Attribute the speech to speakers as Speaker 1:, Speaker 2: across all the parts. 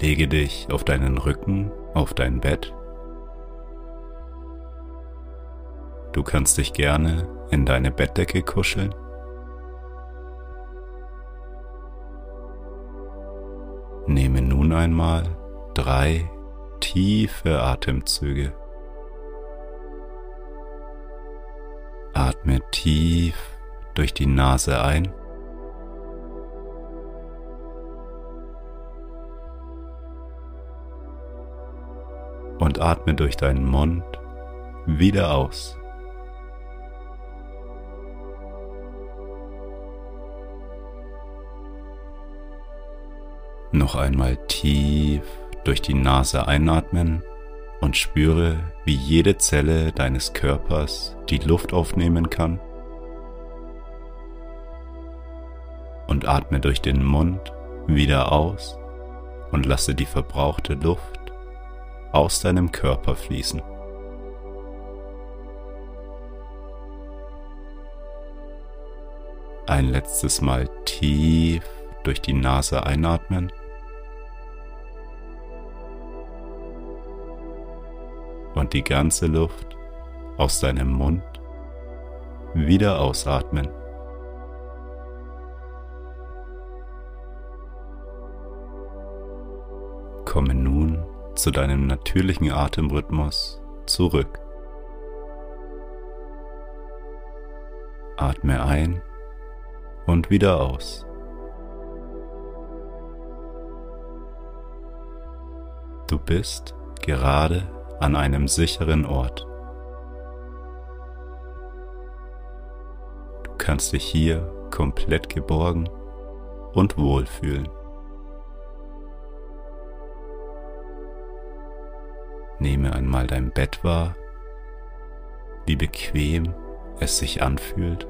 Speaker 1: Lege dich auf deinen Rücken, auf dein Bett. Du kannst dich gerne in deine Bettdecke kuscheln. Nehme nun einmal drei tiefe Atemzüge. Atme tief durch die Nase ein. Atme durch deinen Mund wieder aus. Noch einmal tief durch die Nase einatmen und spüre, wie jede Zelle deines Körpers die Luft aufnehmen kann. Und atme durch den Mund wieder aus und lasse die verbrauchte Luft aus deinem Körper fließen. Ein letztes Mal tief durch die Nase einatmen und die ganze Luft aus deinem Mund wieder ausatmen. Komme nun zu deinem natürlichen Atemrhythmus zurück. Atme ein und wieder aus. Du bist gerade an einem sicheren Ort. Du kannst dich hier komplett geborgen und wohlfühlen. Nehme einmal dein Bett wahr, wie bequem es sich anfühlt.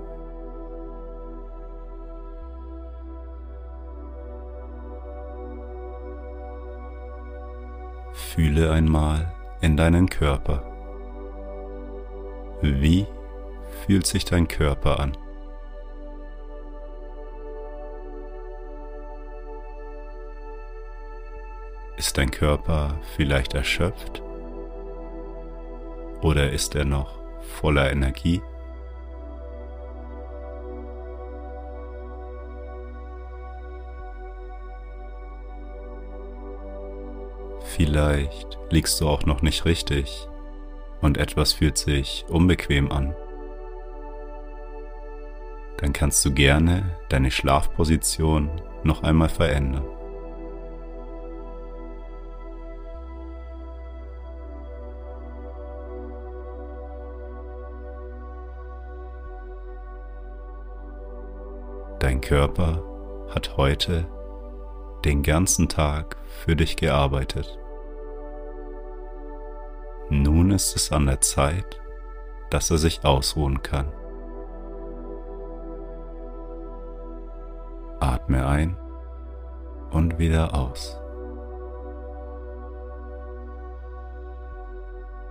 Speaker 1: Fühle einmal, in deinen Körper. Wie fühlt sich dein Körper an? Ist dein Körper vielleicht erschöpft? Oder ist er noch voller Energie? Vielleicht liegst du auch noch nicht richtig und etwas fühlt sich unbequem an. Dann kannst du gerne deine Schlafposition noch einmal verändern. Körper hat heute den ganzen Tag für dich gearbeitet. Nun ist es an der Zeit, dass er sich ausruhen kann. Atme ein und wieder aus.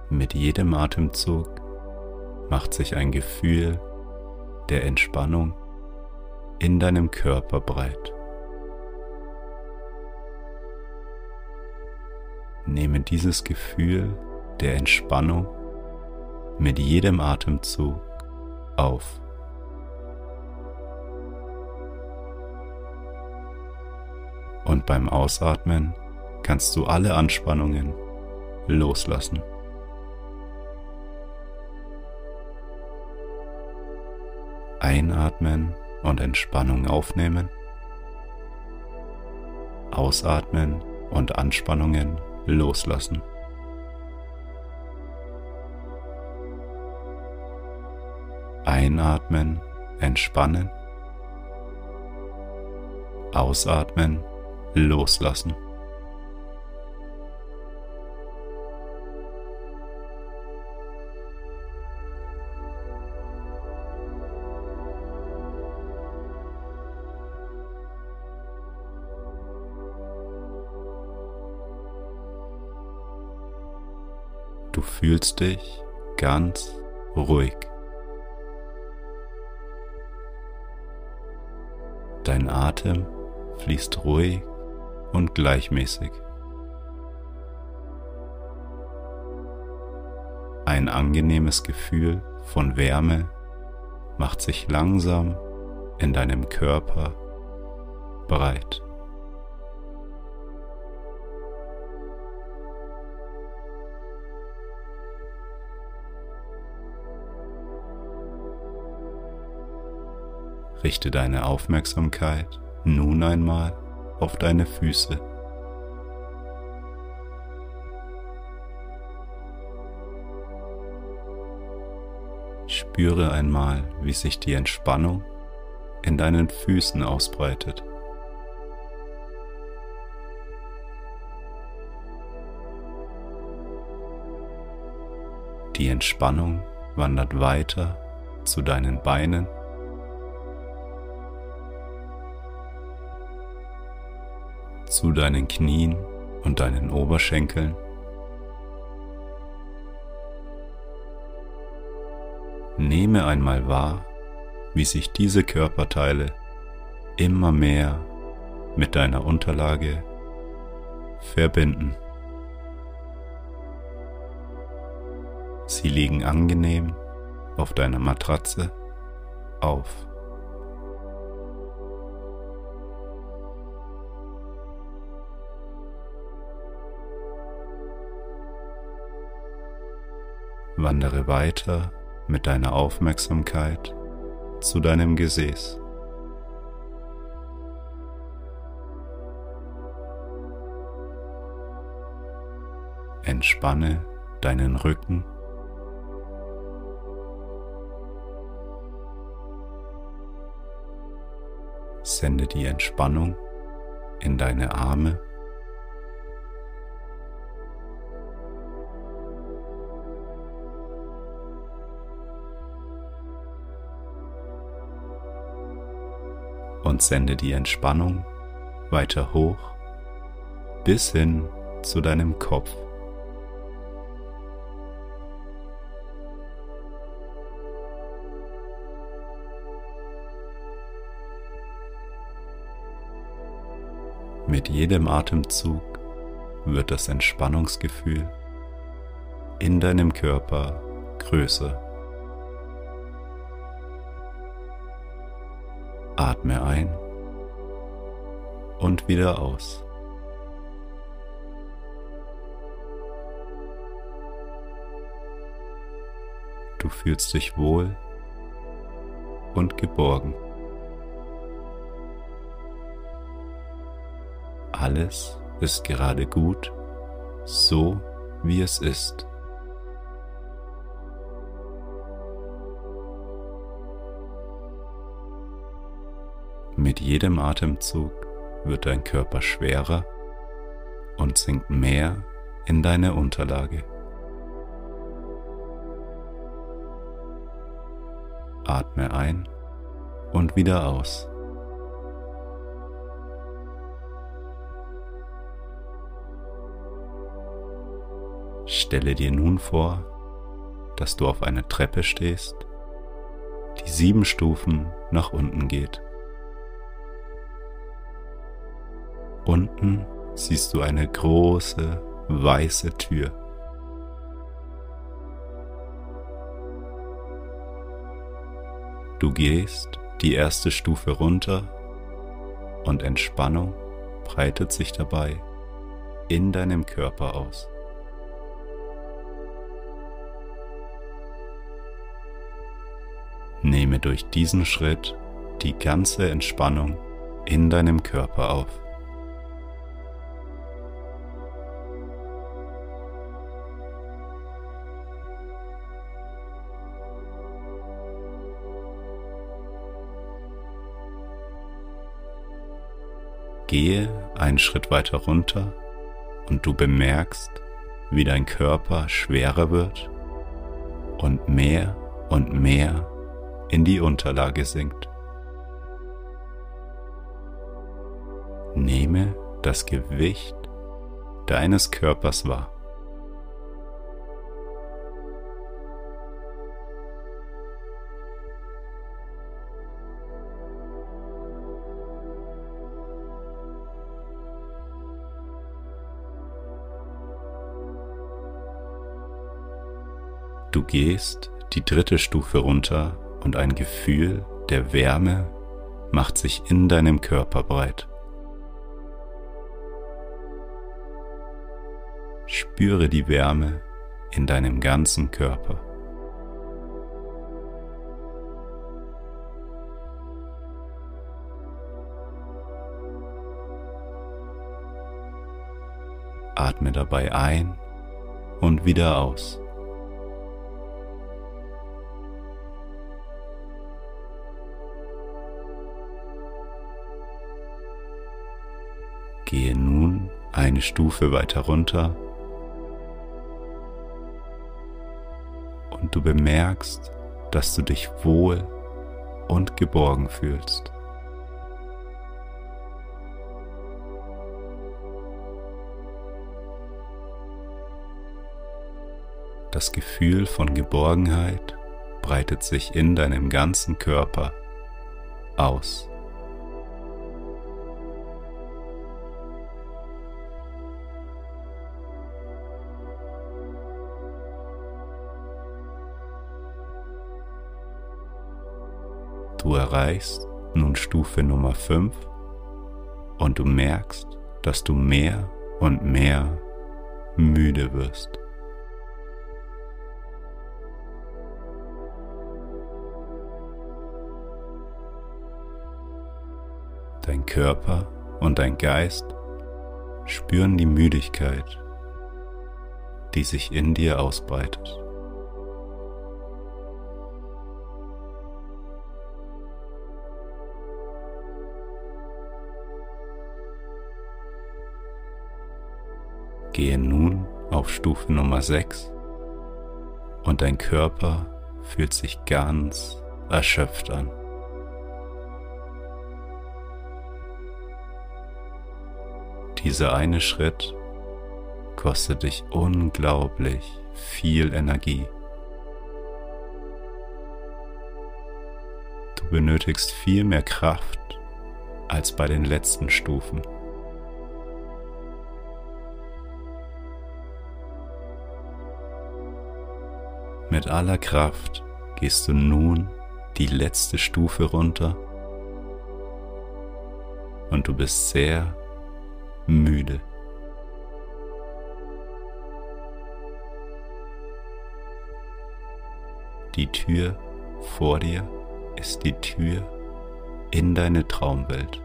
Speaker 1: Mit jedem Atemzug macht sich ein Gefühl der Entspannung in deinem Körper breit. Nehme dieses Gefühl der Entspannung mit jedem Atemzug auf. Und beim Ausatmen kannst du alle Anspannungen loslassen. Einatmen und Entspannung aufnehmen. Ausatmen und Anspannungen loslassen. Einatmen, entspannen. Ausatmen, loslassen. Du fühlst dich ganz ruhig. Dein Atem fließt ruhig und gleichmäßig. Ein angenehmes Gefühl von Wärme macht sich langsam in deinem Körper breit. Richte deine Aufmerksamkeit nun einmal auf deine Füße. Spüre einmal, wie sich die Entspannung in deinen Füßen ausbreitet. Die Entspannung wandert weiter zu deinen Beinen zu deinen Knien und deinen Oberschenkeln. Nehme einmal wahr, wie sich diese Körperteile immer mehr mit deiner Unterlage verbinden. Sie liegen angenehm auf deiner Matratze auf. Wandere weiter mit deiner Aufmerksamkeit zu deinem Gesäß. Entspanne deinen Rücken. Sende die Entspannung in deine Arme. Und sende die Entspannung weiter hoch bis hin zu deinem Kopf. Mit jedem Atemzug wird das Entspannungsgefühl in deinem Körper größer. Atme ein und wieder aus. Du fühlst dich wohl und geborgen. Alles ist gerade gut, so wie es ist. Mit jedem Atemzug wird dein Körper schwerer und sinkt mehr in deine Unterlage. Atme ein und wieder aus. Stelle dir nun vor, dass du auf einer Treppe stehst, die sieben Stufen nach unten geht. Unten siehst du eine große weiße Tür. Du gehst die erste Stufe runter und Entspannung breitet sich dabei in deinem Körper aus. Nehme durch diesen Schritt die ganze Entspannung in deinem Körper auf. Gehe einen Schritt weiter runter und du bemerkst, wie dein Körper schwerer wird und mehr und mehr in die Unterlage sinkt. Nehme das Gewicht deines Körpers wahr. Du gehst die dritte Stufe runter und ein Gefühl der Wärme macht sich in deinem Körper breit. Spüre die Wärme in deinem ganzen Körper. Atme dabei ein und wieder aus. Gehe nun eine Stufe weiter runter und du bemerkst, dass du dich wohl und geborgen fühlst. Das Gefühl von Geborgenheit breitet sich in deinem ganzen Körper aus. Du erreichst nun Stufe Nummer 5 und du merkst, dass du mehr und mehr müde wirst. Dein Körper und dein Geist spüren die Müdigkeit, die sich in dir ausbreitet. Gehe nun auf Stufe Nummer 6 und dein Körper fühlt sich ganz erschöpft an. Dieser eine Schritt kostet dich unglaublich viel Energie. Du benötigst viel mehr Kraft als bei den letzten Stufen. Mit aller Kraft gehst du nun die letzte Stufe runter und du bist sehr müde. Die Tür vor dir ist die Tür in deine Traumwelt.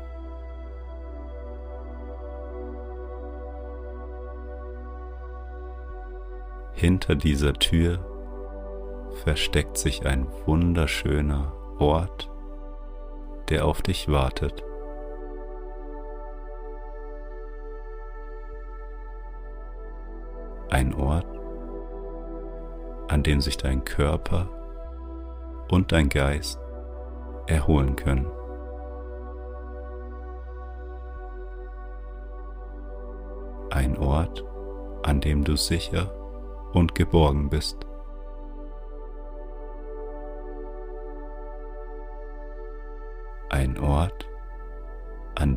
Speaker 1: Hinter dieser Tür versteckt sich ein wunderschöner Ort, der auf dich wartet. Ein Ort, an dem sich dein Körper und dein Geist erholen können. Ein Ort, an dem du sicher und geborgen bist.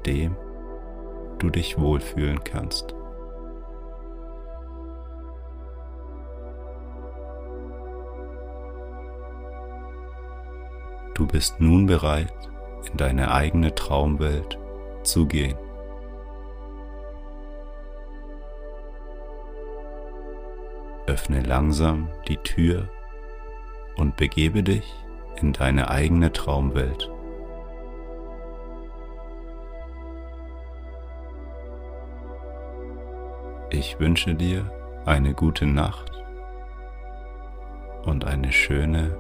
Speaker 1: Dem du dich wohlfühlen kannst. Du bist nun bereit, in deine eigene Traumwelt zu gehen. Öffne langsam die Tür und begebe dich in deine eigene Traumwelt. Ich wünsche dir eine gute Nacht und eine schöne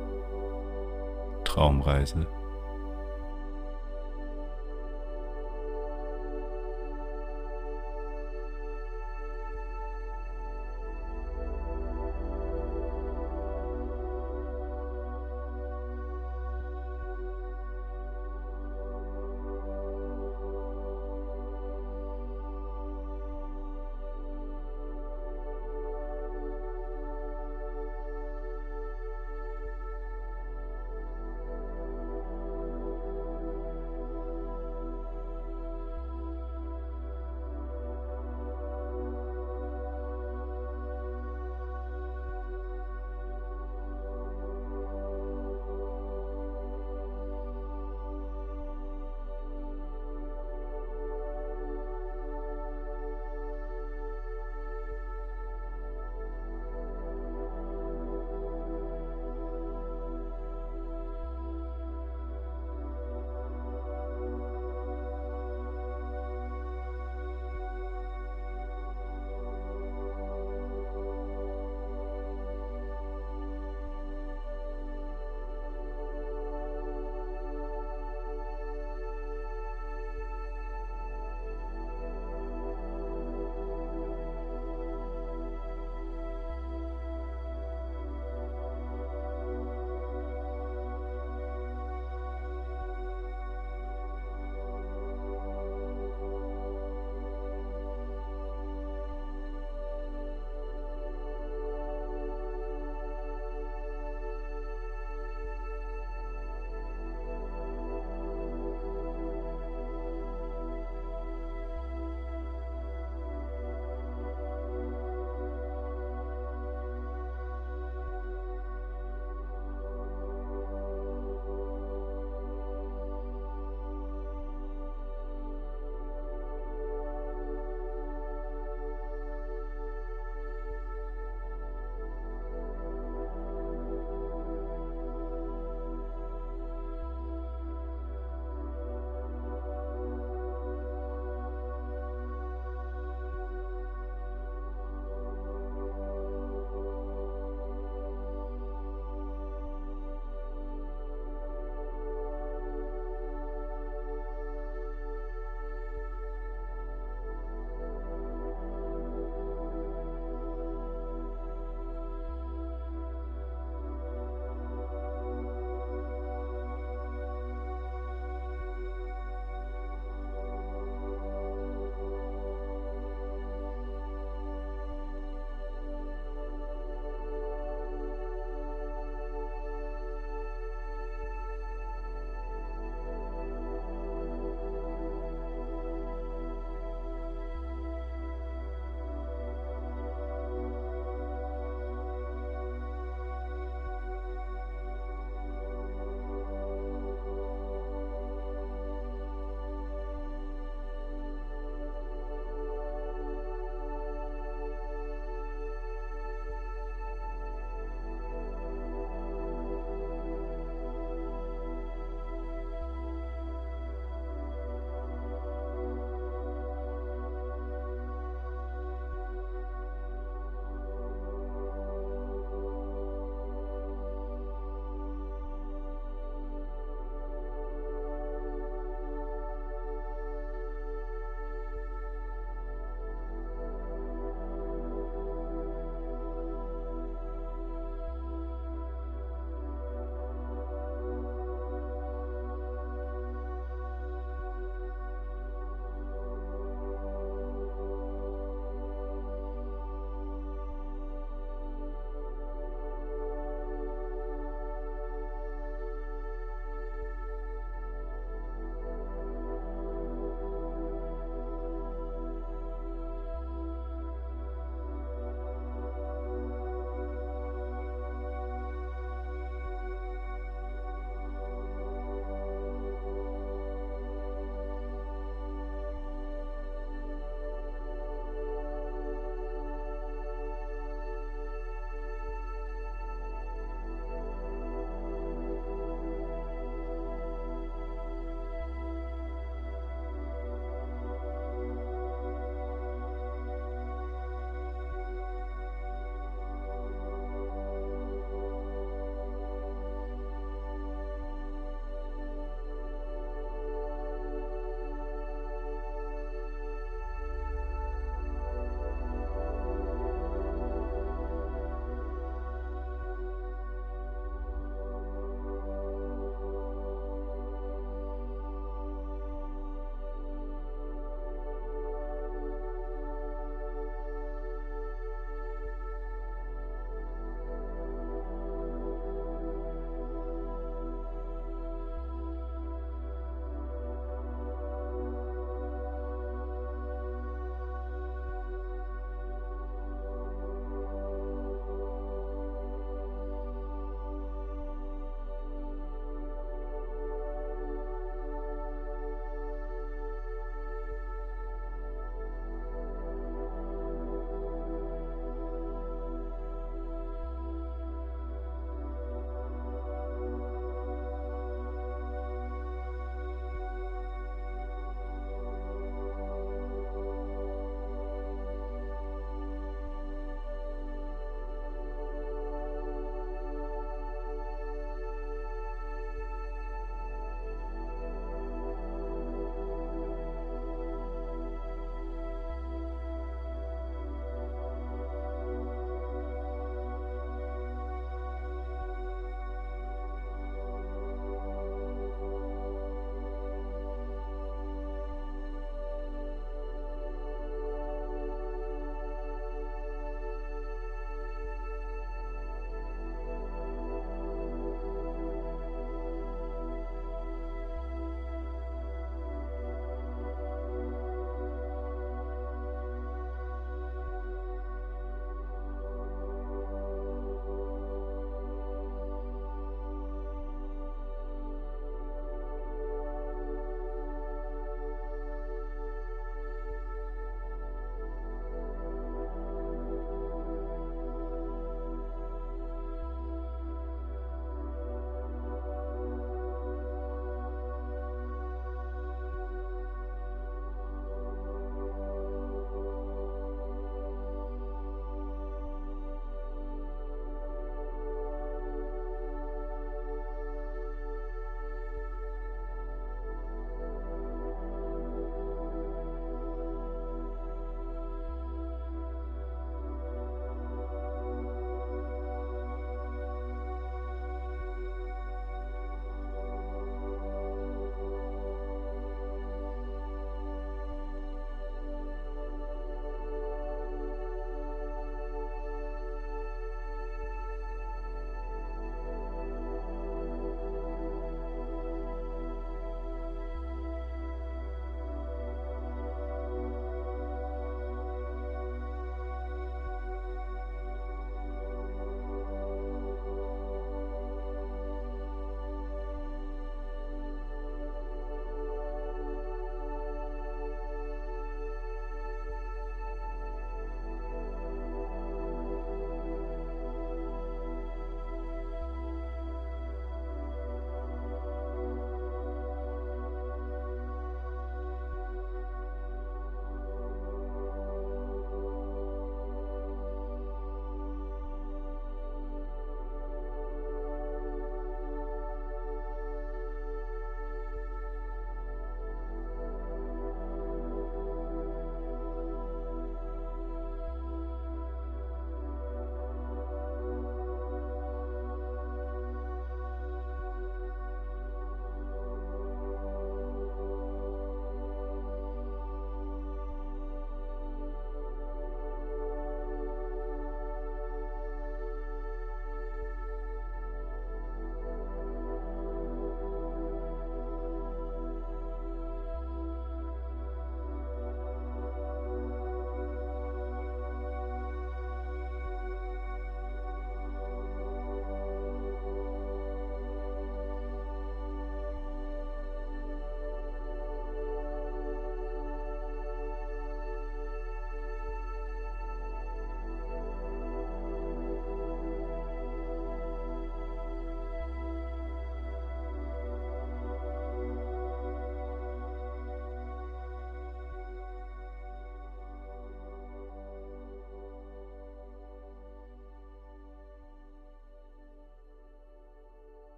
Speaker 1: Traumreise.